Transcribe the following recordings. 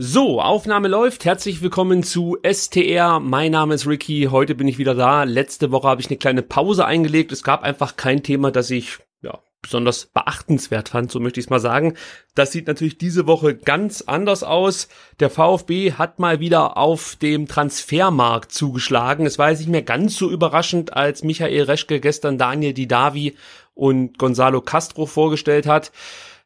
So, Aufnahme läuft. Herzlich willkommen zu STR. Mein Name ist Ricky. Heute bin ich wieder da. Letzte Woche habe ich eine kleine Pause eingelegt. Es gab einfach kein Thema, das ich ja, besonders beachtenswert fand, so möchte ich es mal sagen. Das sieht natürlich diese Woche ganz anders aus. Der VfB hat mal wieder auf dem Transfermarkt zugeschlagen. Es war jetzt nicht mehr ganz so überraschend, als Michael Reschke gestern Daniel Didavi und Gonzalo Castro vorgestellt hat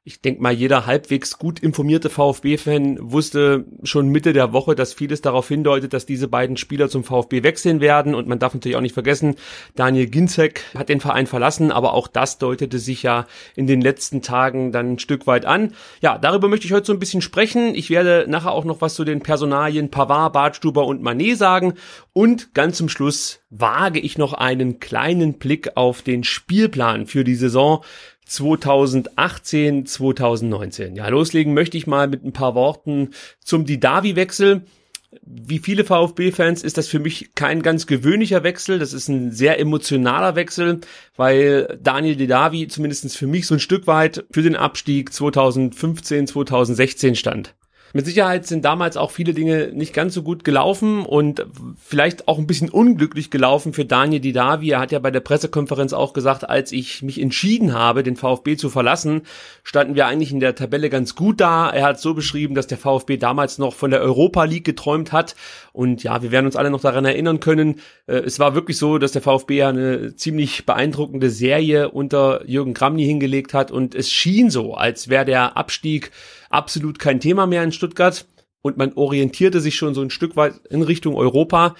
ich denke mal, jeder halbwegs gut informierte VfB-Fan wusste schon Mitte der Woche, dass vieles darauf hindeutet, dass diese beiden Spieler zum VfB wechseln werden. Und man darf natürlich auch nicht vergessen, Daniel Ginzek hat den Verein verlassen, aber auch das deutete sich ja in den letzten Tagen dann ein Stück weit an. Ja, darüber möchte ich heute so ein bisschen sprechen. Ich werde nachher auch noch was zu den Personalien Pavard, Bartstuber und Manet sagen. Und ganz zum Schluss wage ich noch einen kleinen Blick auf den Spielplan für die Saison 2018, 2019. Ja, loslegen möchte ich mal mit ein paar Worten zum Didavi-Wechsel. Wie viele VfB-Fans ist das für mich kein ganz gewöhnlicher Wechsel. Das ist ein sehr emotionaler Wechsel, weil Daniel Didavi zumindest für mich so ein Stück weit für den Abstieg 2015, 2016 stand. Mit Sicherheit sind damals auch viele Dinge nicht ganz so gut gelaufen und vielleicht auch ein bisschen unglücklich gelaufen für Daniel Didavi. Er hat ja bei der Pressekonferenz auch gesagt, als ich mich entschieden habe, den VfB zu verlassen, standen wir eigentlich in der Tabelle ganz gut da. Er hat so beschrieben, dass der VfB damals noch von der Europa League geträumt hat und ja, wir werden uns alle noch daran erinnern können. Äh, es war wirklich so, dass der VfB ja eine ziemlich beeindruckende Serie unter Jürgen Kramny hingelegt hat und es schien so, als wäre der Abstieg absolut kein Thema mehr in Stuttgart und man orientierte sich schon so ein Stück weit in Richtung Europa.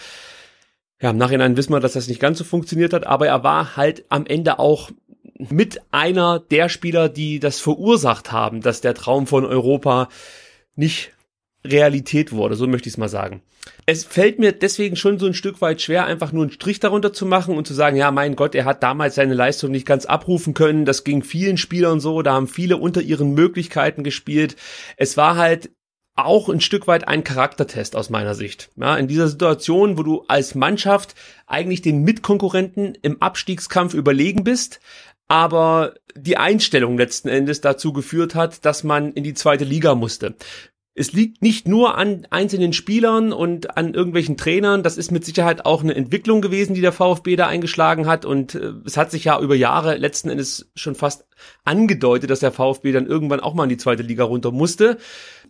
Ja, im Nachhinein wissen wir, dass das nicht ganz so funktioniert hat, aber er war halt am Ende auch mit einer der Spieler, die das verursacht haben, dass der Traum von Europa nicht Realität wurde, so möchte ich es mal sagen. Es fällt mir deswegen schon so ein Stück weit schwer, einfach nur einen Strich darunter zu machen und zu sagen, ja, mein Gott, er hat damals seine Leistung nicht ganz abrufen können. Das ging vielen Spielern so, da haben viele unter ihren Möglichkeiten gespielt. Es war halt auch ein Stück weit ein Charaktertest aus meiner Sicht. Ja, in dieser Situation, wo du als Mannschaft eigentlich den Mitkonkurrenten im Abstiegskampf überlegen bist, aber die Einstellung letzten Endes dazu geführt hat, dass man in die zweite Liga musste es liegt nicht nur an einzelnen Spielern und an irgendwelchen Trainern, das ist mit Sicherheit auch eine Entwicklung gewesen, die der VfB da eingeschlagen hat und äh, es hat sich ja über Jahre letzten Endes schon fast angedeutet, dass der VfB dann irgendwann auch mal in die zweite Liga runter musste.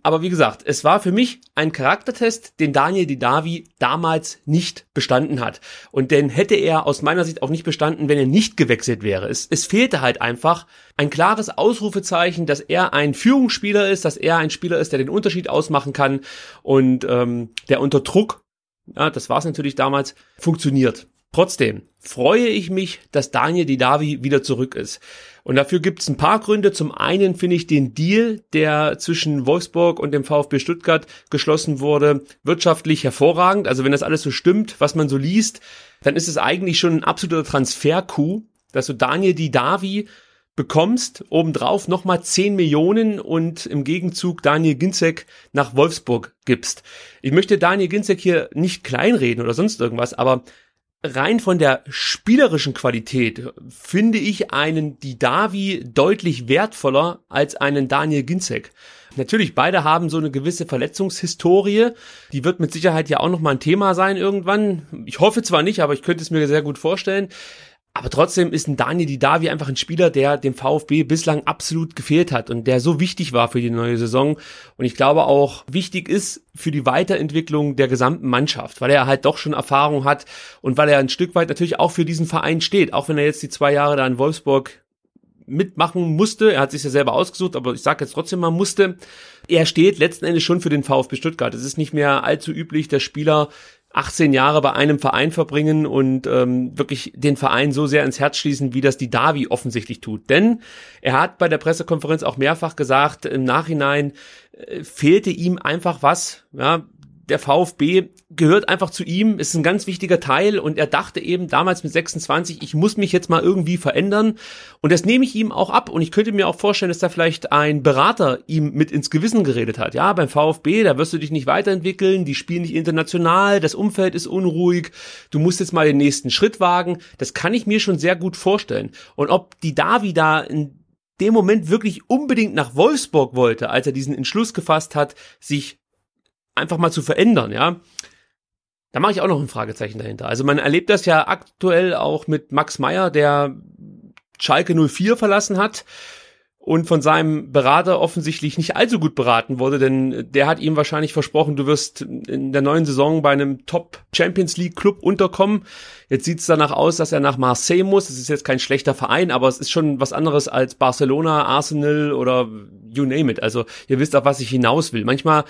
Aber wie gesagt, es war für mich ein Charaktertest, den Daniel Didavi damals nicht bestanden hat. Und den hätte er aus meiner Sicht auch nicht bestanden, wenn er nicht gewechselt wäre. Es, es fehlte halt einfach ein klares Ausrufezeichen, dass er ein Führungsspieler ist, dass er ein Spieler ist, der den Unterschied ausmachen kann und ähm, der unter Druck, ja, das war es natürlich damals, funktioniert. Trotzdem freue ich mich, dass Daniel Didavi wieder zurück ist. Und dafür gibt es ein paar Gründe. Zum einen finde ich den Deal, der zwischen Wolfsburg und dem VfB Stuttgart geschlossen wurde, wirtschaftlich hervorragend. Also wenn das alles so stimmt, was man so liest, dann ist es eigentlich schon ein absoluter Transfer-Coup, dass du Daniel Didavi bekommst, obendrauf nochmal 10 Millionen und im Gegenzug Daniel Ginzek nach Wolfsburg gibst. Ich möchte Daniel Ginzek hier nicht kleinreden oder sonst irgendwas, aber rein von der spielerischen Qualität finde ich einen Didavi deutlich wertvoller als einen Daniel Ginzek. Natürlich, beide haben so eine gewisse Verletzungshistorie. Die wird mit Sicherheit ja auch noch mal ein Thema sein irgendwann. Ich hoffe zwar nicht, aber ich könnte es mir sehr gut vorstellen. Aber trotzdem ist ein Daniel Didavi einfach ein Spieler, der dem VfB bislang absolut gefehlt hat und der so wichtig war für die neue Saison. Und ich glaube auch wichtig ist für die Weiterentwicklung der gesamten Mannschaft, weil er halt doch schon Erfahrung hat und weil er ein Stück weit natürlich auch für diesen Verein steht. Auch wenn er jetzt die zwei Jahre da in Wolfsburg mitmachen musste. Er hat sich ja selber ausgesucht, aber ich sage jetzt trotzdem mal musste. Er steht letzten Endes schon für den VfB Stuttgart. Es ist nicht mehr allzu üblich, dass Spieler 18 Jahre bei einem Verein verbringen und ähm, wirklich den Verein so sehr ins Herz schließen, wie das die Davi offensichtlich tut. Denn er hat bei der Pressekonferenz auch mehrfach gesagt, im Nachhinein äh, fehlte ihm einfach was. Ja, der VfB gehört einfach zu ihm, ist ein ganz wichtiger Teil und er dachte eben damals mit 26, ich muss mich jetzt mal irgendwie verändern und das nehme ich ihm auch ab und ich könnte mir auch vorstellen, dass da vielleicht ein Berater ihm mit ins Gewissen geredet hat. Ja, beim VfB, da wirst du dich nicht weiterentwickeln, die spielen nicht international, das Umfeld ist unruhig, du musst jetzt mal den nächsten Schritt wagen. Das kann ich mir schon sehr gut vorstellen. Und ob die Davi da in dem Moment wirklich unbedingt nach Wolfsburg wollte, als er diesen Entschluss gefasst hat, sich einfach mal zu verändern, ja. Da mache ich auch noch ein Fragezeichen dahinter. Also man erlebt das ja aktuell auch mit Max Meyer, der Schalke 04 verlassen hat und von seinem Berater offensichtlich nicht allzu gut beraten wurde, denn der hat ihm wahrscheinlich versprochen, du wirst in der neuen Saison bei einem Top Champions League Club unterkommen. Jetzt sieht es danach aus, dass er nach Marseille muss. Es ist jetzt kein schlechter Verein, aber es ist schon was anderes als Barcelona, Arsenal oder you name it. Also ihr wisst auf was ich hinaus will. Manchmal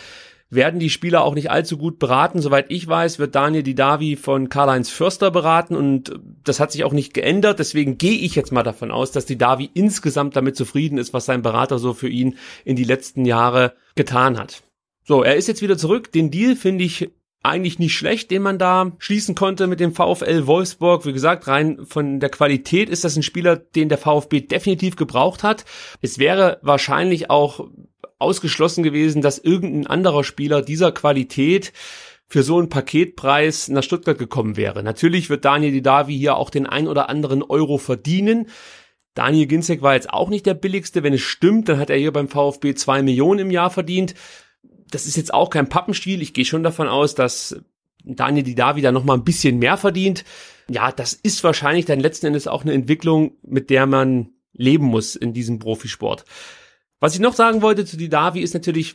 werden die Spieler auch nicht allzu gut beraten. Soweit ich weiß, wird Daniel Didavi von Karl-Heinz Förster beraten und das hat sich auch nicht geändert. Deswegen gehe ich jetzt mal davon aus, dass Didavi insgesamt damit zufrieden ist, was sein Berater so für ihn in die letzten Jahre getan hat. So, er ist jetzt wieder zurück. Den Deal finde ich eigentlich nicht schlecht, den man da schließen konnte mit dem VfL Wolfsburg. Wie gesagt, rein von der Qualität ist das ein Spieler, den der VfB definitiv gebraucht hat. Es wäre wahrscheinlich auch ausgeschlossen gewesen, dass irgendein anderer Spieler dieser Qualität für so einen Paketpreis nach Stuttgart gekommen wäre. Natürlich wird Daniel Didavi hier auch den ein oder anderen Euro verdienen. Daniel Ginzek war jetzt auch nicht der billigste. Wenn es stimmt, dann hat er hier beim VfB zwei Millionen im Jahr verdient. Das ist jetzt auch kein Pappenstiel. Ich gehe schon davon aus, dass Daniel Didavi da noch mal ein bisschen mehr verdient. Ja, das ist wahrscheinlich dann letzten Endes auch eine Entwicklung, mit der man leben muss in diesem Profisport. Was ich noch sagen wollte zu Didavi ist natürlich,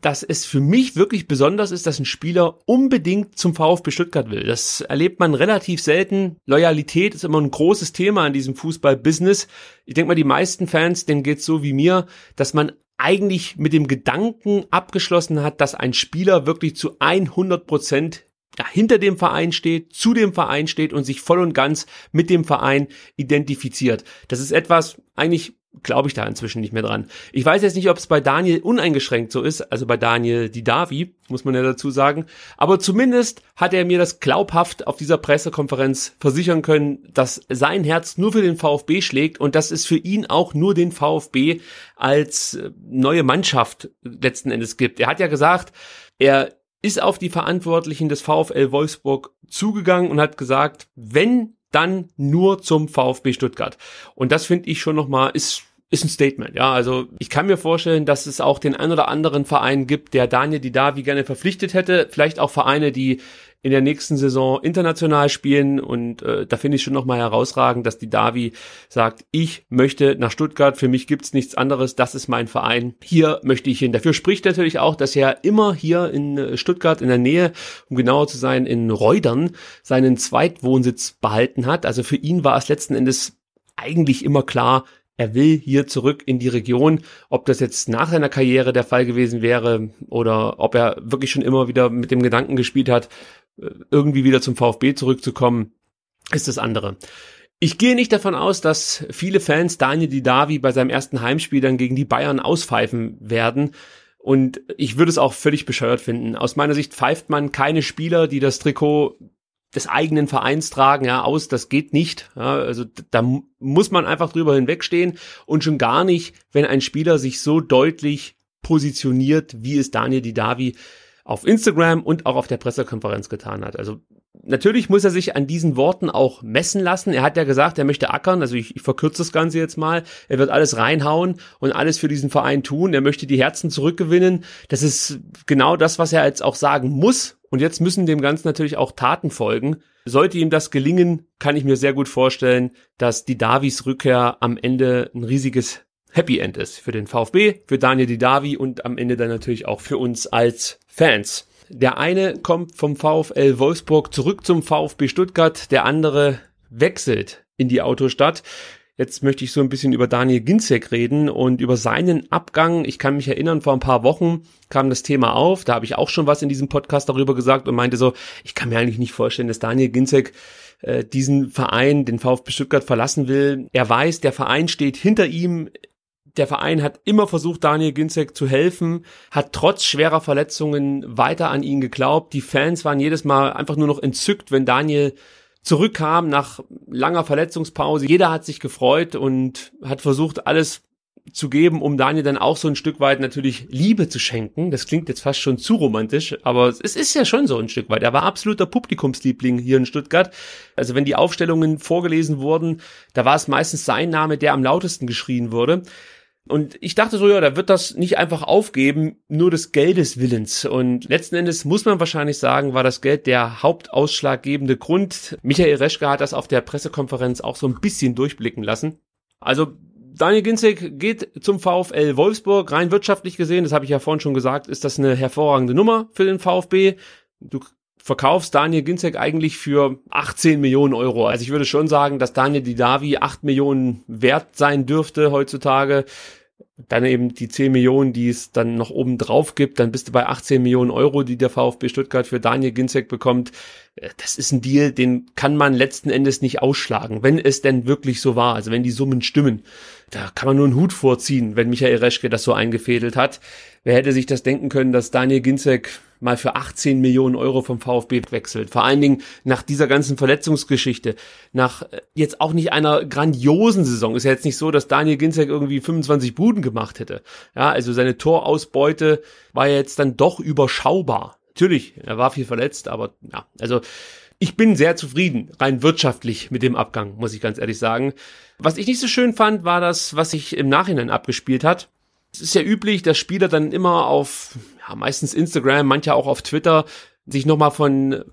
dass es für mich wirklich besonders ist, dass ein Spieler unbedingt zum VfB Stuttgart will. Das erlebt man relativ selten. Loyalität ist immer ein großes Thema in diesem Fußball-Business. Ich denke mal, die meisten Fans, denen geht's so wie mir, dass man eigentlich mit dem Gedanken abgeschlossen hat, dass ein Spieler wirklich zu 100 Prozent hinter dem Verein steht, zu dem Verein steht und sich voll und ganz mit dem Verein identifiziert. Das ist etwas eigentlich glaube ich da inzwischen nicht mehr dran. Ich weiß jetzt nicht, ob es bei Daniel uneingeschränkt so ist, also bei Daniel Didavi, muss man ja dazu sagen. Aber zumindest hat er mir das glaubhaft auf dieser Pressekonferenz versichern können, dass sein Herz nur für den VfB schlägt und dass es für ihn auch nur den VfB als äh, neue Mannschaft letzten Endes gibt. Er hat ja gesagt, er ist auf die Verantwortlichen des VfL Wolfsburg zugegangen und hat gesagt, wenn dann nur zum VfB Stuttgart. Und das finde ich schon nochmal, ist ist ein Statement, ja. Also ich kann mir vorstellen, dass es auch den ein oder anderen Verein gibt, der Daniel Didavi gerne verpflichtet hätte. Vielleicht auch Vereine, die in der nächsten Saison international spielen. Und äh, da finde ich schon nochmal herausragend, dass die Davi sagt, ich möchte nach Stuttgart, für mich gibt's nichts anderes, das ist mein Verein. Hier möchte ich hin. Dafür spricht natürlich auch, dass er immer hier in äh, Stuttgart in der Nähe, um genauer zu sein, in Reudern seinen Zweitwohnsitz behalten hat. Also für ihn war es letzten Endes eigentlich immer klar, er will hier zurück in die Region. Ob das jetzt nach seiner Karriere der Fall gewesen wäre oder ob er wirklich schon immer wieder mit dem Gedanken gespielt hat, irgendwie wieder zum VfB zurückzukommen, ist das andere. Ich gehe nicht davon aus, dass viele Fans Daniel Didavi bei seinem ersten Heimspiel dann gegen die Bayern auspfeifen werden. Und ich würde es auch völlig bescheuert finden. Aus meiner Sicht pfeift man keine Spieler, die das Trikot des eigenen Vereins tragen, ja, aus, das geht nicht. Ja, also da muss man einfach drüber hinwegstehen und schon gar nicht, wenn ein Spieler sich so deutlich positioniert, wie es Daniel Didavi auf Instagram und auch auf der Pressekonferenz getan hat. Also natürlich muss er sich an diesen Worten auch messen lassen. Er hat ja gesagt, er möchte ackern, also ich, ich verkürze das Ganze jetzt mal. Er wird alles reinhauen und alles für diesen Verein tun. Er möchte die Herzen zurückgewinnen. Das ist genau das, was er jetzt auch sagen muss und jetzt müssen dem Ganzen natürlich auch Taten folgen. Sollte ihm das gelingen, kann ich mir sehr gut vorstellen, dass die Davis Rückkehr am Ende ein riesiges Happy End ist für den VfB, für Daniel Didavi und am Ende dann natürlich auch für uns als Fans. Der eine kommt vom VfL Wolfsburg zurück zum VfB Stuttgart, der andere wechselt in die Autostadt. Jetzt möchte ich so ein bisschen über Daniel Ginzek reden und über seinen Abgang. Ich kann mich erinnern, vor ein paar Wochen kam das Thema auf. Da habe ich auch schon was in diesem Podcast darüber gesagt und meinte so, ich kann mir eigentlich nicht vorstellen, dass Daniel Ginzek äh, diesen Verein, den VfB Stuttgart verlassen will. Er weiß, der Verein steht hinter ihm. Der Verein hat immer versucht, Daniel Ginzek zu helfen, hat trotz schwerer Verletzungen weiter an ihn geglaubt. Die Fans waren jedes Mal einfach nur noch entzückt, wenn Daniel zurückkam nach langer Verletzungspause. Jeder hat sich gefreut und hat versucht, alles zu geben, um Daniel dann auch so ein Stück weit natürlich Liebe zu schenken. Das klingt jetzt fast schon zu romantisch, aber es ist ja schon so ein Stück weit. Er war absoluter Publikumsliebling hier in Stuttgart. Also wenn die Aufstellungen vorgelesen wurden, da war es meistens sein Name, der am lautesten geschrien wurde. Und ich dachte so, ja, da wird das nicht einfach aufgeben, nur des Geldes Willens. Und letzten Endes muss man wahrscheinlich sagen, war das Geld der hauptausschlaggebende Grund. Michael Reschke hat das auf der Pressekonferenz auch so ein bisschen durchblicken lassen. Also Daniel Ginzek geht zum VfL Wolfsburg. Rein wirtschaftlich gesehen, das habe ich ja vorhin schon gesagt, ist das eine hervorragende Nummer für den VfB. Du verkaufst Daniel Ginzek eigentlich für 18 Millionen Euro. Also ich würde schon sagen, dass Daniel Didavi 8 Millionen wert sein dürfte heutzutage. Dann eben die 10 Millionen, die es dann noch oben drauf gibt, dann bist du bei 18 Millionen Euro, die der VfB Stuttgart für Daniel Ginzek bekommt. Äh, das ist ein Deal, den kann man letzten Endes nicht ausschlagen, wenn es denn wirklich so war, also wenn die Summen stimmen. Da kann man nur einen Hut vorziehen, wenn Michael Reschke das so eingefädelt hat. Wer hätte sich das denken können, dass Daniel Ginzek mal für 18 Millionen Euro vom VfB wechselt. Vor allen Dingen nach dieser ganzen Verletzungsgeschichte, nach äh, jetzt auch nicht einer grandiosen Saison. Ist ja jetzt nicht so, dass Daniel Ginzek irgendwie 25 Buden gemacht hätte. Ja, also seine Torausbeute war jetzt dann doch überschaubar. Natürlich, er war viel verletzt, aber ja, also ich bin sehr zufrieden, rein wirtschaftlich mit dem Abgang, muss ich ganz ehrlich sagen. Was ich nicht so schön fand, war das, was sich im Nachhinein abgespielt hat. Es ist ja üblich, dass Spieler dann immer auf, ja, meistens Instagram, manche auch auf Twitter, sich nochmal von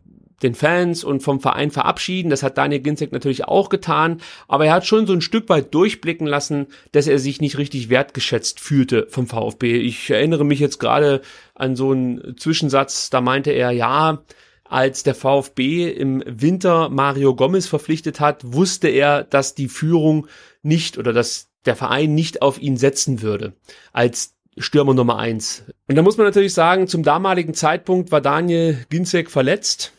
den Fans und vom Verein verabschieden. Das hat Daniel Ginzek natürlich auch getan, aber er hat schon so ein Stück weit durchblicken lassen, dass er sich nicht richtig wertgeschätzt fühlte vom VfB. Ich erinnere mich jetzt gerade an so einen Zwischensatz, da meinte er, ja, als der VfB im Winter Mario Gomez verpflichtet hat, wusste er, dass die Führung nicht oder dass der Verein nicht auf ihn setzen würde als Stürmer Nummer eins. Und da muss man natürlich sagen, zum damaligen Zeitpunkt war Daniel Ginzek verletzt,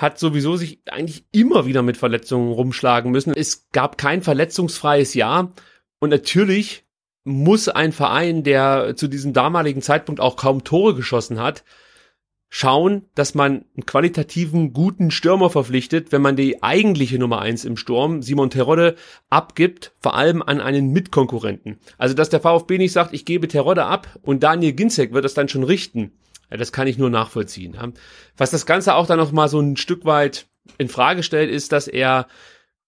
hat sowieso sich eigentlich immer wieder mit Verletzungen rumschlagen müssen. Es gab kein verletzungsfreies Jahr und natürlich muss ein Verein, der zu diesem damaligen Zeitpunkt auch kaum Tore geschossen hat, schauen, dass man einen qualitativen, guten Stürmer verpflichtet, wenn man die eigentliche Nummer eins im Sturm, Simon Terodde, abgibt, vor allem an einen Mitkonkurrenten. Also, dass der VfB nicht sagt, ich gebe Terodde ab und Daniel Ginzek wird das dann schon richten. Ja, das kann ich nur nachvollziehen. Was das Ganze auch dann noch mal so ein Stück weit in Frage stellt, ist, dass er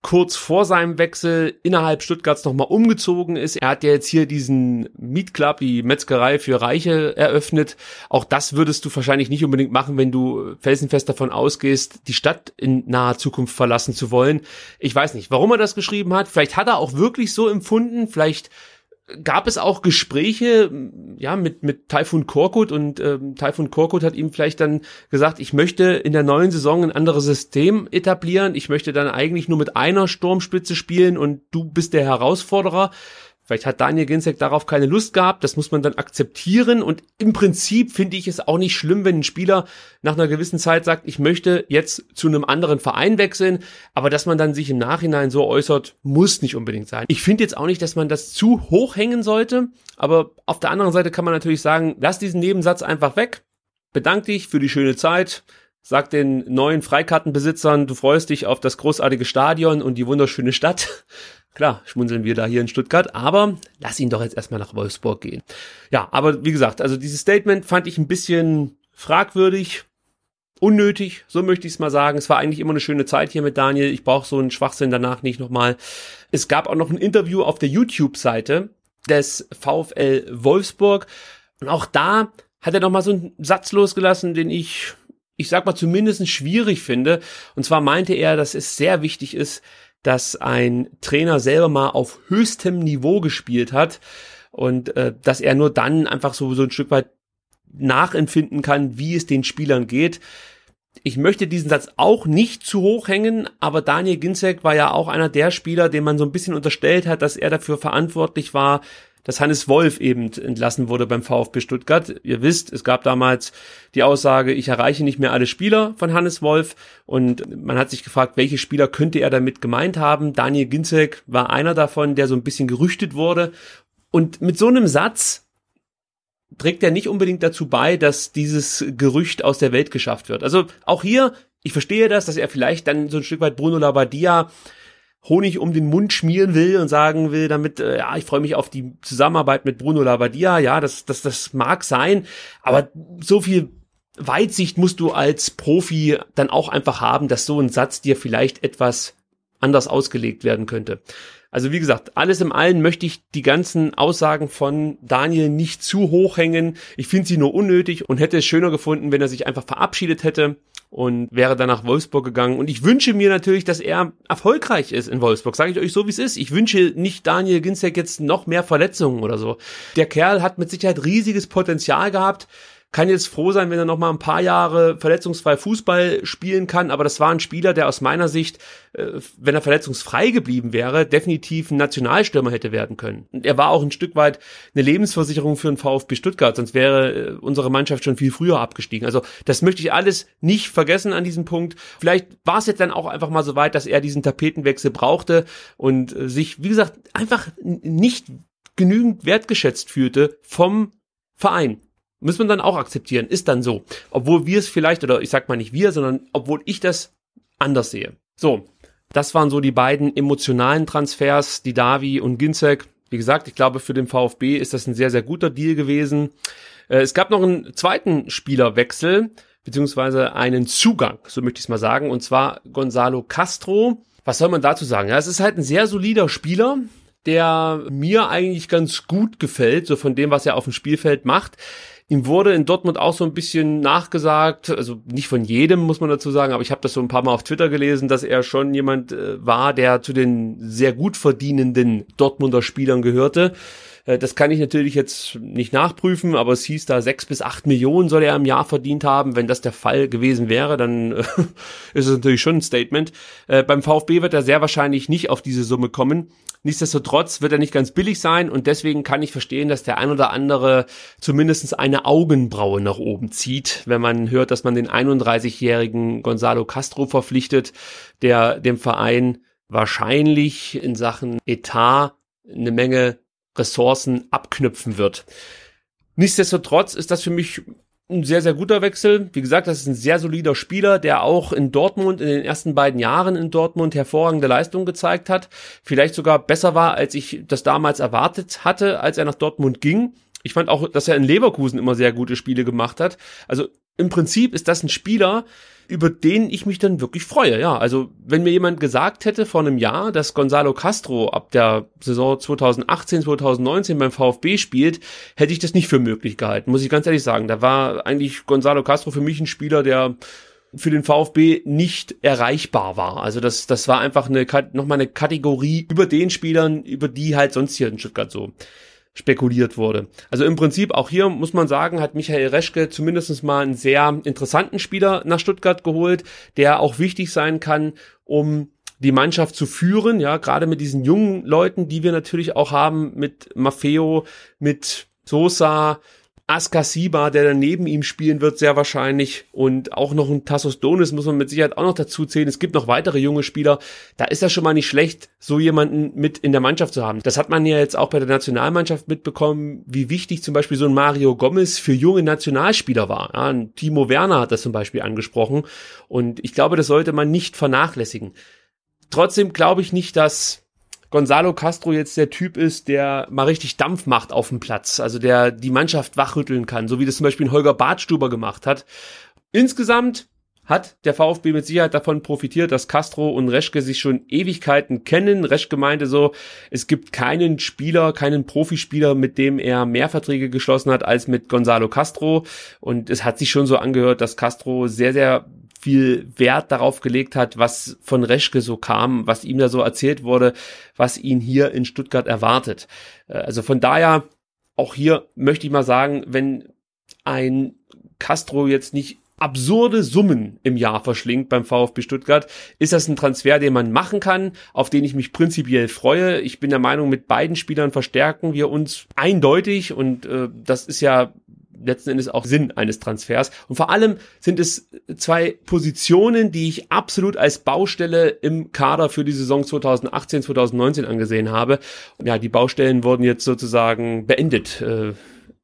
kurz vor seinem Wechsel innerhalb Stuttgarts nochmal umgezogen ist. Er hat ja jetzt hier diesen Mietclub, die Metzgerei für Reiche eröffnet. Auch das würdest du wahrscheinlich nicht unbedingt machen, wenn du felsenfest davon ausgehst, die Stadt in naher Zukunft verlassen zu wollen. Ich weiß nicht, warum er das geschrieben hat. Vielleicht hat er auch wirklich so empfunden. Vielleicht gab es auch Gespräche ja mit mit Taifun Korkut und ähm, Taifun Korkut hat ihm vielleicht dann gesagt, ich möchte in der neuen Saison ein anderes System etablieren, ich möchte dann eigentlich nur mit einer Sturmspitze spielen und du bist der Herausforderer. Vielleicht hat Daniel Ginzek darauf keine Lust gehabt, das muss man dann akzeptieren. Und im Prinzip finde ich es auch nicht schlimm, wenn ein Spieler nach einer gewissen Zeit sagt, ich möchte jetzt zu einem anderen Verein wechseln, aber dass man dann sich im Nachhinein so äußert, muss nicht unbedingt sein. Ich finde jetzt auch nicht, dass man das zu hoch hängen sollte, aber auf der anderen Seite kann man natürlich sagen, lass diesen Nebensatz einfach weg, bedank dich für die schöne Zeit, Sag den neuen Freikartenbesitzern, du freust dich auf das großartige Stadion und die wunderschöne Stadt. Klar, schmunzeln wir da hier in Stuttgart, aber lass ihn doch jetzt erstmal nach Wolfsburg gehen. Ja, aber wie gesagt, also dieses Statement fand ich ein bisschen fragwürdig, unnötig, so möchte ich es mal sagen. Es war eigentlich immer eine schöne Zeit hier mit Daniel. Ich brauche so einen Schwachsinn danach nicht nochmal. Es gab auch noch ein Interview auf der YouTube-Seite des VfL Wolfsburg. Und auch da hat er nochmal so einen Satz losgelassen, den ich, ich sag mal, zumindest schwierig finde. Und zwar meinte er, dass es sehr wichtig ist, dass ein Trainer selber mal auf höchstem Niveau gespielt hat und äh, dass er nur dann einfach so, so ein Stück weit nachempfinden kann, wie es den Spielern geht. Ich möchte diesen Satz auch nicht zu hoch hängen, aber Daniel Ginzek war ja auch einer der Spieler, dem man so ein bisschen unterstellt hat, dass er dafür verantwortlich war, dass Hannes Wolf eben entlassen wurde beim VfB Stuttgart. Ihr wisst, es gab damals die Aussage, ich erreiche nicht mehr alle Spieler von Hannes Wolf und man hat sich gefragt, welche Spieler könnte er damit gemeint haben. Daniel Ginzek war einer davon, der so ein bisschen gerüchtet wurde und mit so einem Satz trägt er nicht unbedingt dazu bei, dass dieses Gerücht aus der Welt geschafft wird. Also auch hier, ich verstehe das, dass er vielleicht dann so ein Stück weit Bruno Labbadia Honig um den Mund schmieren will und sagen will, damit, äh, ja, ich freue mich auf die Zusammenarbeit mit Bruno Labbadia, ja, das, das, das mag sein, aber so viel Weitsicht musst du als Profi dann auch einfach haben, dass so ein Satz dir vielleicht etwas anders ausgelegt werden könnte. Also wie gesagt, alles im Allen möchte ich die ganzen Aussagen von Daniel nicht zu hoch hängen. Ich finde sie nur unnötig und hätte es schöner gefunden, wenn er sich einfach verabschiedet hätte und wäre dann nach Wolfsburg gegangen. Und ich wünsche mir natürlich, dass er erfolgreich ist in Wolfsburg. Sage ich euch so, wie es ist. Ich wünsche nicht Daniel Ginzek jetzt noch mehr Verletzungen oder so. Der Kerl hat mit Sicherheit riesiges Potenzial gehabt kann jetzt froh sein, wenn er noch mal ein paar Jahre verletzungsfrei Fußball spielen kann. Aber das war ein Spieler, der aus meiner Sicht, äh, wenn er verletzungsfrei geblieben wäre, definitiv ein Nationalstürmer hätte werden können. Und er war auch ein Stück weit eine Lebensversicherung für den VfB Stuttgart, sonst wäre äh, unsere Mannschaft schon viel früher abgestiegen. Also das möchte ich alles nicht vergessen an diesem Punkt. Vielleicht war es jetzt dann auch einfach mal so weit, dass er diesen Tapetenwechsel brauchte und äh, sich, wie gesagt, einfach nicht genügend wertgeschätzt fühlte vom Verein. Muss man dann auch akzeptieren, ist dann so. Obwohl wir es vielleicht, oder ich sag mal nicht wir, sondern obwohl ich das anders sehe. So, das waren so die beiden emotionalen Transfers, die Davi und Ginzek. Wie gesagt, ich glaube, für den VfB ist das ein sehr, sehr guter Deal gewesen. Äh, es gab noch einen zweiten Spielerwechsel, beziehungsweise einen Zugang, so möchte ich es mal sagen, und zwar Gonzalo Castro. Was soll man dazu sagen? Ja, es ist halt ein sehr solider Spieler, der mir eigentlich ganz gut gefällt, so von dem, was er auf dem Spielfeld macht. Ihm wurde in Dortmund auch so ein bisschen nachgesagt, also nicht von jedem muss man dazu sagen, aber ich habe das so ein paar Mal auf Twitter gelesen, dass er schon jemand äh, war, der zu den sehr gut verdienenden Dortmunder Spielern gehörte. Äh, das kann ich natürlich jetzt nicht nachprüfen, aber es hieß da sechs bis acht Millionen soll er im Jahr verdient haben. Wenn das der Fall gewesen wäre, dann äh, ist es natürlich schon ein Statement. Äh, beim VfB wird er sehr wahrscheinlich nicht auf diese Summe kommen. Nichtsdestotrotz wird er nicht ganz billig sein und deswegen kann ich verstehen, dass der ein oder andere zumindest eine Augenbraue nach oben zieht, wenn man hört, dass man den 31-jährigen Gonzalo Castro verpflichtet, der dem Verein wahrscheinlich in Sachen Etat eine Menge Ressourcen abknüpfen wird. Nichtsdestotrotz ist das für mich ein sehr, sehr guter Wechsel. Wie gesagt, das ist ein sehr solider Spieler, der auch in Dortmund, in den ersten beiden Jahren in Dortmund hervorragende Leistungen gezeigt hat. Vielleicht sogar besser war, als ich das damals erwartet hatte, als er nach Dortmund ging. Ich fand auch, dass er in Leverkusen immer sehr gute Spiele gemacht hat. Also im Prinzip ist das ein Spieler, über den ich mich dann wirklich freue. Ja, also wenn mir jemand gesagt hätte vor einem Jahr, dass Gonzalo Castro ab der Saison 2018, 2019 beim VfB spielt, hätte ich das nicht für möglich gehalten, muss ich ganz ehrlich sagen. Da war eigentlich Gonzalo Castro für mich ein Spieler, der für den VfB nicht erreichbar war. Also das, das war einfach eine, nochmal eine Kategorie über den Spielern, über die halt sonst hier in Stuttgart so spekuliert wurde. Also im Prinzip auch hier muss man sagen, hat Michael Reschke zumindest mal einen sehr interessanten Spieler nach Stuttgart geholt, der auch wichtig sein kann, um die Mannschaft zu führen, ja, gerade mit diesen jungen Leuten, die wir natürlich auch haben, mit Maffeo, mit Sosa, Askasiba, der dann neben ihm spielen wird, sehr wahrscheinlich. Und auch noch ein Tassos Donis muss man mit Sicherheit auch noch dazu zählen. Es gibt noch weitere junge Spieler. Da ist das schon mal nicht schlecht, so jemanden mit in der Mannschaft zu haben. Das hat man ja jetzt auch bei der Nationalmannschaft mitbekommen, wie wichtig zum Beispiel so ein Mario Gomez für junge Nationalspieler war. Ja, Timo Werner hat das zum Beispiel angesprochen. Und ich glaube, das sollte man nicht vernachlässigen. Trotzdem glaube ich nicht, dass Gonzalo Castro jetzt der Typ ist, der mal richtig Dampf macht auf dem Platz, also der die Mannschaft wachrütteln kann, so wie das zum Beispiel Holger Bartstuber gemacht hat. Insgesamt hat der VfB mit Sicherheit davon profitiert, dass Castro und Reschke sich schon Ewigkeiten kennen. Reschke meinte so, es gibt keinen Spieler, keinen Profispieler, mit dem er mehr Verträge geschlossen hat als mit Gonzalo Castro. Und es hat sich schon so angehört, dass Castro sehr, sehr viel Wert darauf gelegt hat, was von Reschke so kam, was ihm da so erzählt wurde, was ihn hier in Stuttgart erwartet. Äh, also von daher, auch hier möchte ich mal sagen, wenn ein Castro jetzt nicht absurde Summen im Jahr verschlingt beim VfB Stuttgart, ist das ein Transfer, den man machen kann, auf den ich mich prinzipiell freue. Ich bin der Meinung, mit beiden Spielern verstärken wir uns eindeutig und äh, das ist ja letzten Endes auch Sinn eines Transfers. Und vor allem sind es zwei Positionen, die ich absolut als Baustelle im Kader für die Saison 2018, 2019 angesehen habe. Ja, die Baustellen wurden jetzt sozusagen beendet. Äh,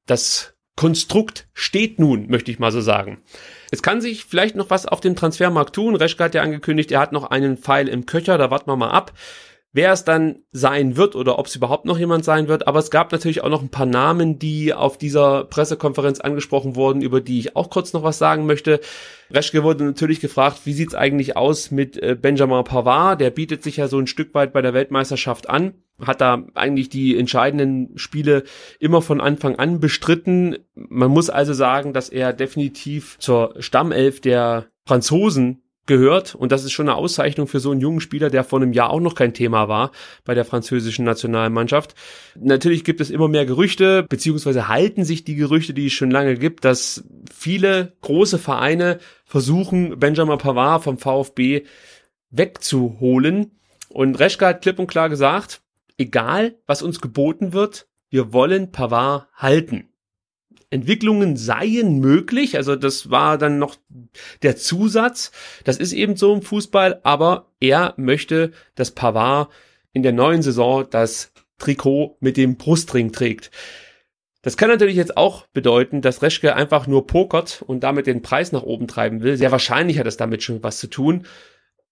das Konstrukt steht nun, möchte ich mal so sagen. Es kann sich vielleicht noch was auf dem Transfermarkt tun. Reschke hat ja angekündigt, er hat noch einen Pfeil im Köcher, da warten wir mal ab. Wer es dann sein wird oder ob es überhaupt noch jemand sein wird. Aber es gab natürlich auch noch ein paar Namen, die auf dieser Pressekonferenz angesprochen wurden, über die ich auch kurz noch was sagen möchte. Reschke wurde natürlich gefragt, wie sieht's eigentlich aus mit äh, Benjamin Pavard? Der bietet sich ja so ein Stück weit bei der Weltmeisterschaft an, hat da eigentlich die entscheidenden Spiele immer von Anfang an bestritten. Man muss also sagen, dass er definitiv zur Stammelf der Franzosen gehört und das ist schon eine Auszeichnung für so einen jungen Spieler, der vor einem Jahr auch noch kein Thema war bei der französischen Nationalmannschaft. Natürlich gibt es immer mehr Gerüchte, beziehungsweise halten sich die Gerüchte, die es schon lange gibt, dass viele große Vereine versuchen, Benjamin Pavard vom VfB wegzuholen. Und Reschke hat klipp und klar gesagt, egal was uns geboten wird, wir wollen Pavard halten. Entwicklungen seien möglich. Also das war dann noch der Zusatz. Das ist eben so im Fußball, aber er möchte, dass Pavard in der neuen Saison das Trikot mit dem Brustring trägt. Das kann natürlich jetzt auch bedeuten, dass Reschke einfach nur pokert und damit den Preis nach oben treiben will. Sehr wahrscheinlich hat es damit schon was zu tun.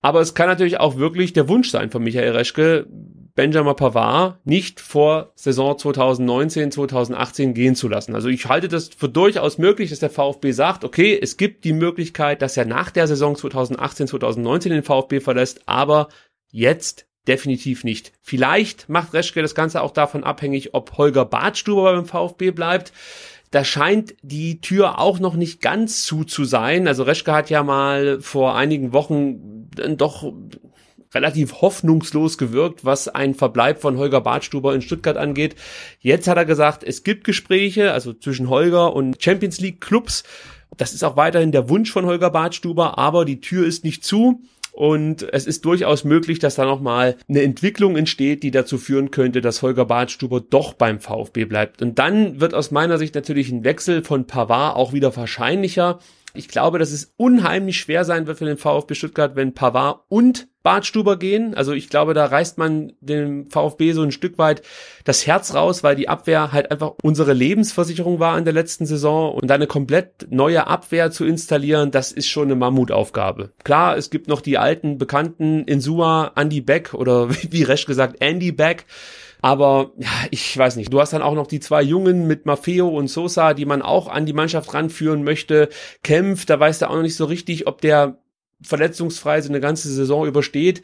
Aber es kann natürlich auch wirklich der Wunsch sein von Michael Reschke, Benjamin Pavard nicht vor Saison 2019, 2018 gehen zu lassen. Also ich halte das für durchaus möglich, dass der VfB sagt, okay, es gibt die Möglichkeit, dass er nach der Saison 2018, 2019 den VfB verlässt, aber jetzt definitiv nicht. Vielleicht macht Reschke das Ganze auch davon abhängig, ob Holger Badstuber beim VfB bleibt. Da scheint die Tür auch noch nicht ganz zu zu sein. Also Reschke hat ja mal vor einigen Wochen doch relativ hoffnungslos gewirkt, was ein Verbleib von Holger Badstuber in Stuttgart angeht. Jetzt hat er gesagt, es gibt Gespräche, also zwischen Holger und Champions League Clubs. Das ist auch weiterhin der Wunsch von Holger Badstuber, aber die Tür ist nicht zu. Und es ist durchaus möglich, dass da nochmal eine Entwicklung entsteht, die dazu führen könnte, dass Holger Badstuber doch beim VfB bleibt. Und dann wird aus meiner Sicht natürlich ein Wechsel von Pavard auch wieder wahrscheinlicher. Ich glaube, dass es unheimlich schwer sein wird für den VfB Stuttgart, wenn Pavard und Bartstuber gehen. Also ich glaube, da reißt man dem VfB so ein Stück weit das Herz raus, weil die Abwehr halt einfach unsere Lebensversicherung war in der letzten Saison und eine komplett neue Abwehr zu installieren, das ist schon eine Mammutaufgabe. Klar, es gibt noch die alten Bekannten Insua, Andy Beck oder wie Resch gesagt Andy Beck. Aber ja, ich weiß nicht. Du hast dann auch noch die zwei Jungen mit Maffeo und Sosa, die man auch an die Mannschaft ranführen möchte. Kämpft, da weißt du auch noch nicht so richtig, ob der verletzungsfrei so eine ganze Saison übersteht.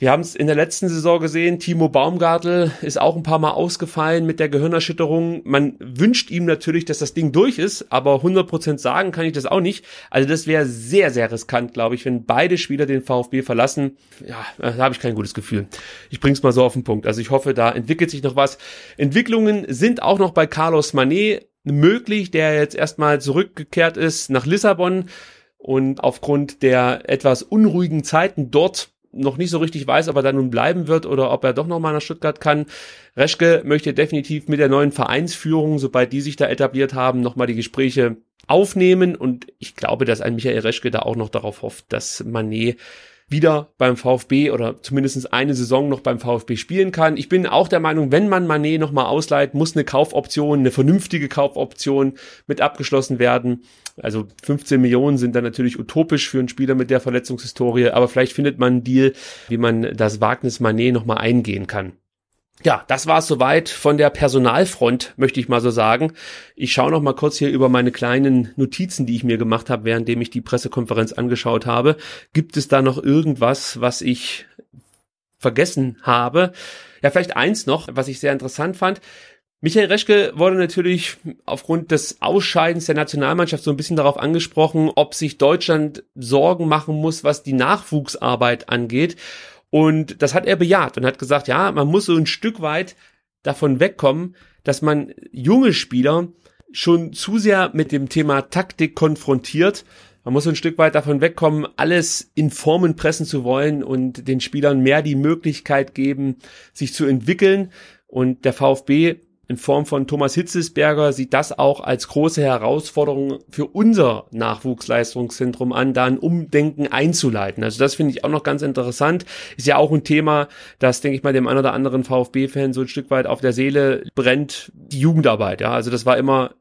Wir haben es in der letzten Saison gesehen, Timo Baumgartel ist auch ein paar Mal ausgefallen mit der Gehirnerschütterung. Man wünscht ihm natürlich, dass das Ding durch ist, aber 100% sagen kann ich das auch nicht. Also das wäre sehr, sehr riskant, glaube ich, wenn beide Spieler den VfB verlassen. Ja, da habe ich kein gutes Gefühl. Ich bring's mal so auf den Punkt. Also ich hoffe, da entwickelt sich noch was. Entwicklungen sind auch noch bei Carlos Manet möglich, der jetzt erstmal zurückgekehrt ist nach Lissabon und aufgrund der etwas unruhigen Zeiten dort noch nicht so richtig weiß, ob er da nun bleiben wird oder ob er doch noch mal nach Stuttgart kann. Reschke möchte definitiv mit der neuen Vereinsführung, sobald die sich da etabliert haben, noch mal die Gespräche aufnehmen und ich glaube, dass ein Michael Reschke da auch noch darauf hofft, dass Manet wieder beim VfB oder zumindest eine Saison noch beim VfB spielen kann. Ich bin auch der Meinung, wenn man Manet nochmal ausleiht, muss eine Kaufoption, eine vernünftige Kaufoption mit abgeschlossen werden. Also 15 Millionen sind dann natürlich utopisch für einen Spieler mit der Verletzungshistorie, aber vielleicht findet man einen Deal, wie man das Wagnis Manet nochmal eingehen kann. Ja, das war es soweit von der Personalfront, möchte ich mal so sagen. Ich schaue noch mal kurz hier über meine kleinen Notizen, die ich mir gemacht habe, währenddem ich die Pressekonferenz angeschaut habe. Gibt es da noch irgendwas, was ich vergessen habe? Ja, vielleicht eins noch, was ich sehr interessant fand. Michael Reschke wurde natürlich aufgrund des Ausscheidens der Nationalmannschaft so ein bisschen darauf angesprochen, ob sich Deutschland Sorgen machen muss, was die Nachwuchsarbeit angeht. Und das hat er bejaht und hat gesagt, ja, man muss so ein Stück weit davon wegkommen, dass man junge Spieler schon zu sehr mit dem Thema Taktik konfrontiert. Man muss so ein Stück weit davon wegkommen, alles in Formen pressen zu wollen und den Spielern mehr die Möglichkeit geben, sich zu entwickeln. Und der VfB in Form von Thomas Hitzesberger sieht das auch als große Herausforderung für unser Nachwuchsleistungszentrum an, da ein Umdenken einzuleiten. Also das finde ich auch noch ganz interessant. Ist ja auch ein Thema, das, denke ich mal, dem einen oder anderen VfB-Fan so ein Stück weit auf der Seele brennt, die Jugendarbeit. Ja, also das war immer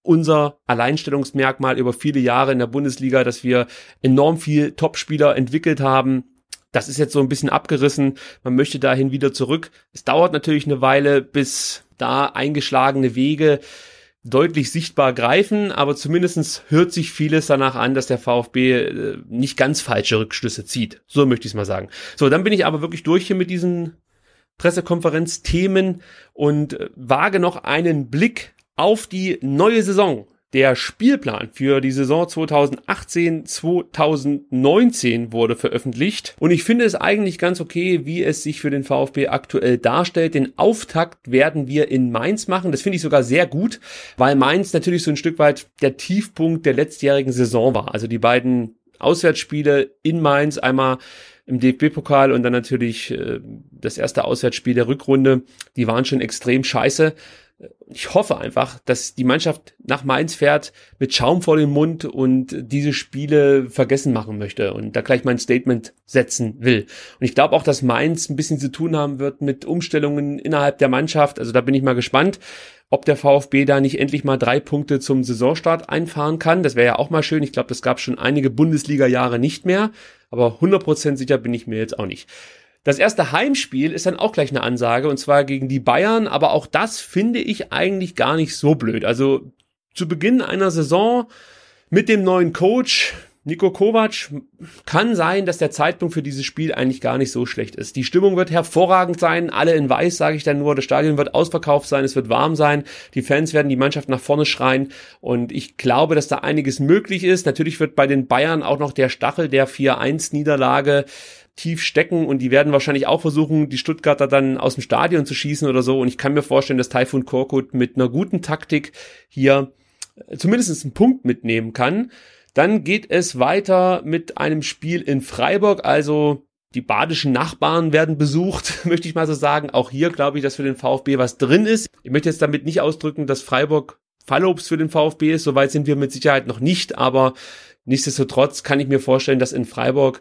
unser Alleinstellungsmerkmal über viele Jahre in der Bundesliga, dass wir enorm viel Topspieler entwickelt haben, das ist jetzt so ein bisschen abgerissen. Man möchte dahin wieder zurück. Es dauert natürlich eine Weile, bis da eingeschlagene Wege deutlich sichtbar greifen, aber zumindestens hört sich vieles danach an, dass der VfB äh, nicht ganz falsche Rückschlüsse zieht. So möchte ich es mal sagen. So, dann bin ich aber wirklich durch hier mit diesen Pressekonferenzthemen und äh, wage noch einen Blick auf die neue Saison. Der Spielplan für die Saison 2018-2019 wurde veröffentlicht und ich finde es eigentlich ganz okay, wie es sich für den VfB aktuell darstellt. Den Auftakt werden wir in Mainz machen. Das finde ich sogar sehr gut, weil Mainz natürlich so ein Stück weit der Tiefpunkt der letztjährigen Saison war. Also die beiden Auswärtsspiele in Mainz, einmal im DFB-Pokal und dann natürlich äh, das erste Auswärtsspiel der Rückrunde, die waren schon extrem scheiße ich hoffe einfach, dass die Mannschaft nach Mainz fährt mit Schaum vor dem Mund und diese Spiele vergessen machen möchte und da gleich mein Statement setzen will. Und ich glaube auch, dass Mainz ein bisschen zu tun haben wird mit Umstellungen innerhalb der Mannschaft. Also da bin ich mal gespannt, ob der VfB da nicht endlich mal drei Punkte zum Saisonstart einfahren kann. Das wäre ja auch mal schön. Ich glaube, das gab schon einige Bundesliga-Jahre nicht mehr. Aber 100% sicher bin ich mir jetzt auch nicht. Das erste Heimspiel ist dann auch gleich eine Ansage und zwar gegen die Bayern, aber auch das finde ich eigentlich gar nicht so blöd. Also zu Beginn einer Saison mit dem neuen Coach Nico Kovac kann sein, dass der Zeitpunkt für dieses Spiel eigentlich gar nicht so schlecht ist. Die Stimmung wird hervorragend sein, alle in weiß, sage ich dann nur. Das Stadion wird ausverkauft sein, es wird warm sein, die Fans werden die Mannschaft nach vorne schreien und ich glaube, dass da einiges möglich ist. Natürlich wird bei den Bayern auch noch der Stachel der 4-1-Niederlage tief stecken und die werden wahrscheinlich auch versuchen, die Stuttgarter dann aus dem Stadion zu schießen oder so. Und ich kann mir vorstellen, dass Taifun Korkut mit einer guten Taktik hier äh, zumindest einen Punkt mitnehmen kann. Dann geht es weiter mit einem Spiel in Freiburg, also die badischen Nachbarn werden besucht, möchte ich mal so sagen. Auch hier glaube ich, dass für den VfB was drin ist. Ich möchte jetzt damit nicht ausdrücken, dass Freiburg Fallobst für den VfB ist. Soweit sind wir mit Sicherheit noch nicht, aber nichtsdestotrotz kann ich mir vorstellen, dass in Freiburg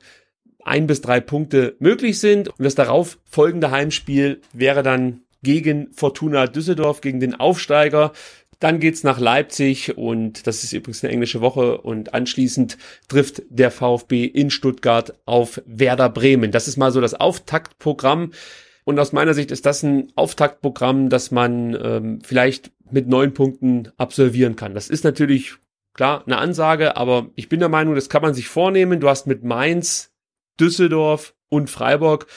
ein bis drei Punkte möglich sind. Und das darauf folgende Heimspiel wäre dann gegen Fortuna Düsseldorf, gegen den Aufsteiger. Dann geht's nach Leipzig und das ist übrigens eine englische Woche und anschließend trifft der VfB in Stuttgart auf Werder Bremen. Das ist mal so das Auftaktprogramm. Und aus meiner Sicht ist das ein Auftaktprogramm, das man ähm, vielleicht mit neun Punkten absolvieren kann. Das ist natürlich klar eine Ansage, aber ich bin der Meinung, das kann man sich vornehmen. Du hast mit Mainz Düsseldorf und Freiburg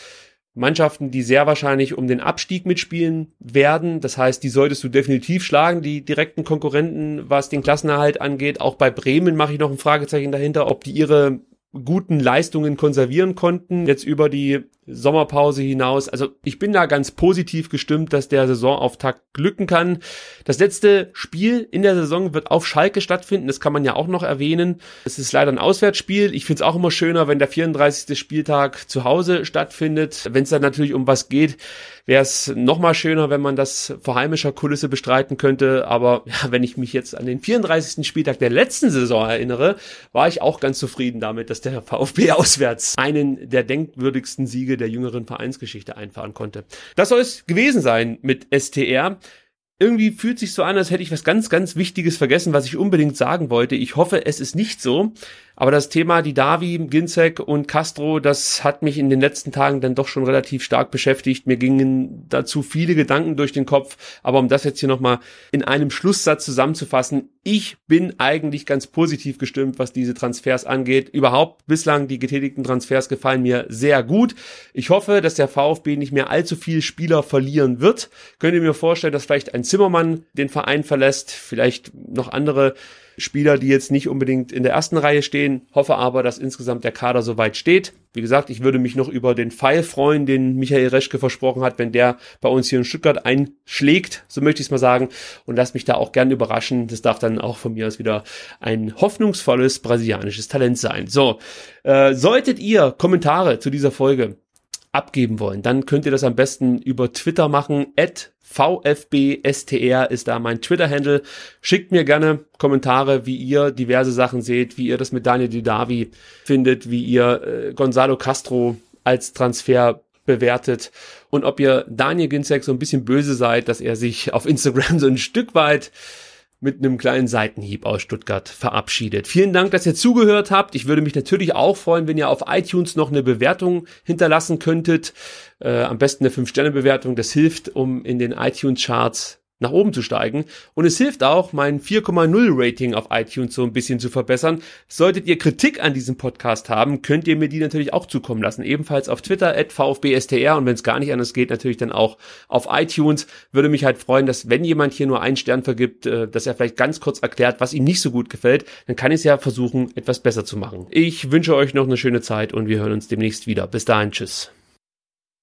Mannschaften, die sehr wahrscheinlich um den Abstieg mitspielen werden. Das heißt, die solltest du definitiv schlagen, die direkten Konkurrenten, was den Klassenerhalt angeht. Auch bei Bremen mache ich noch ein Fragezeichen dahinter, ob die ihre guten Leistungen konservieren konnten, jetzt über die Sommerpause hinaus. Also ich bin da ganz positiv gestimmt, dass der Saisonauftakt glücken kann. Das letzte Spiel in der Saison wird auf Schalke stattfinden. Das kann man ja auch noch erwähnen. Es ist leider ein Auswärtsspiel. Ich finde es auch immer schöner, wenn der 34. Spieltag zu Hause stattfindet. Wenn es dann natürlich um was geht, wäre es nochmal schöner, wenn man das vor heimischer Kulisse bestreiten könnte. Aber ja, wenn ich mich jetzt an den 34. Spieltag der letzten Saison erinnere, war ich auch ganz zufrieden damit, dass der VfB auswärts einen der denkwürdigsten Siege Siege der jüngeren Vereinsgeschichte einfahren konnte. Das soll es gewesen sein mit STR. Irgendwie fühlt sich so an, als hätte ich was ganz, ganz Wichtiges vergessen, was ich unbedingt sagen wollte. Ich hoffe, es ist nicht so. Aber das Thema die Davi, Ginzek und Castro, das hat mich in den letzten Tagen dann doch schon relativ stark beschäftigt. Mir gingen dazu viele Gedanken durch den Kopf. Aber um das jetzt hier nochmal in einem Schlusssatz zusammenzufassen, ich bin eigentlich ganz positiv gestimmt, was diese Transfers angeht. Überhaupt bislang die getätigten Transfers gefallen mir sehr gut. Ich hoffe, dass der VfB nicht mehr allzu viele Spieler verlieren wird. Könnt ihr mir vorstellen, dass vielleicht ein Zimmermann den Verein verlässt, vielleicht noch andere Spieler, die jetzt nicht unbedingt in der ersten Reihe stehen. Hoffe aber, dass insgesamt der Kader soweit steht. Wie gesagt, ich würde mich noch über den Pfeil freuen, den Michael Reschke versprochen hat, wenn der bei uns hier in Stuttgart einschlägt, so möchte ich es mal sagen. Und lass mich da auch gern überraschen. Das darf dann auch von mir aus wieder ein hoffnungsvolles brasilianisches Talent sein. So, äh, solltet ihr Kommentare zu dieser Folge abgeben wollen, dann könnt ihr das am besten über Twitter machen. At VfBSTR ist da mein Twitter-Handle. Schickt mir gerne Kommentare, wie ihr diverse Sachen seht, wie ihr das mit Daniel Didavi findet, wie ihr äh, Gonzalo Castro als Transfer bewertet und ob ihr Daniel Ginzek so ein bisschen böse seid, dass er sich auf Instagram so ein Stück weit mit einem kleinen Seitenhieb aus Stuttgart verabschiedet. Vielen Dank, dass ihr zugehört habt. Ich würde mich natürlich auch freuen, wenn ihr auf iTunes noch eine Bewertung hinterlassen könntet. Äh, am besten eine 5-Sterne-Bewertung. Das hilft, um in den iTunes-Charts nach oben zu steigen. Und es hilft auch, mein 4,0 Rating auf iTunes so ein bisschen zu verbessern. Solltet ihr Kritik an diesem Podcast haben, könnt ihr mir die natürlich auch zukommen lassen. Ebenfalls auf Twitter, at VfBSTR und wenn es gar nicht anders geht, natürlich dann auch auf iTunes. Würde mich halt freuen, dass wenn jemand hier nur einen Stern vergibt, äh, dass er vielleicht ganz kurz erklärt, was ihm nicht so gut gefällt, dann kann ich es ja versuchen, etwas besser zu machen. Ich wünsche euch noch eine schöne Zeit und wir hören uns demnächst wieder. Bis dahin, tschüss.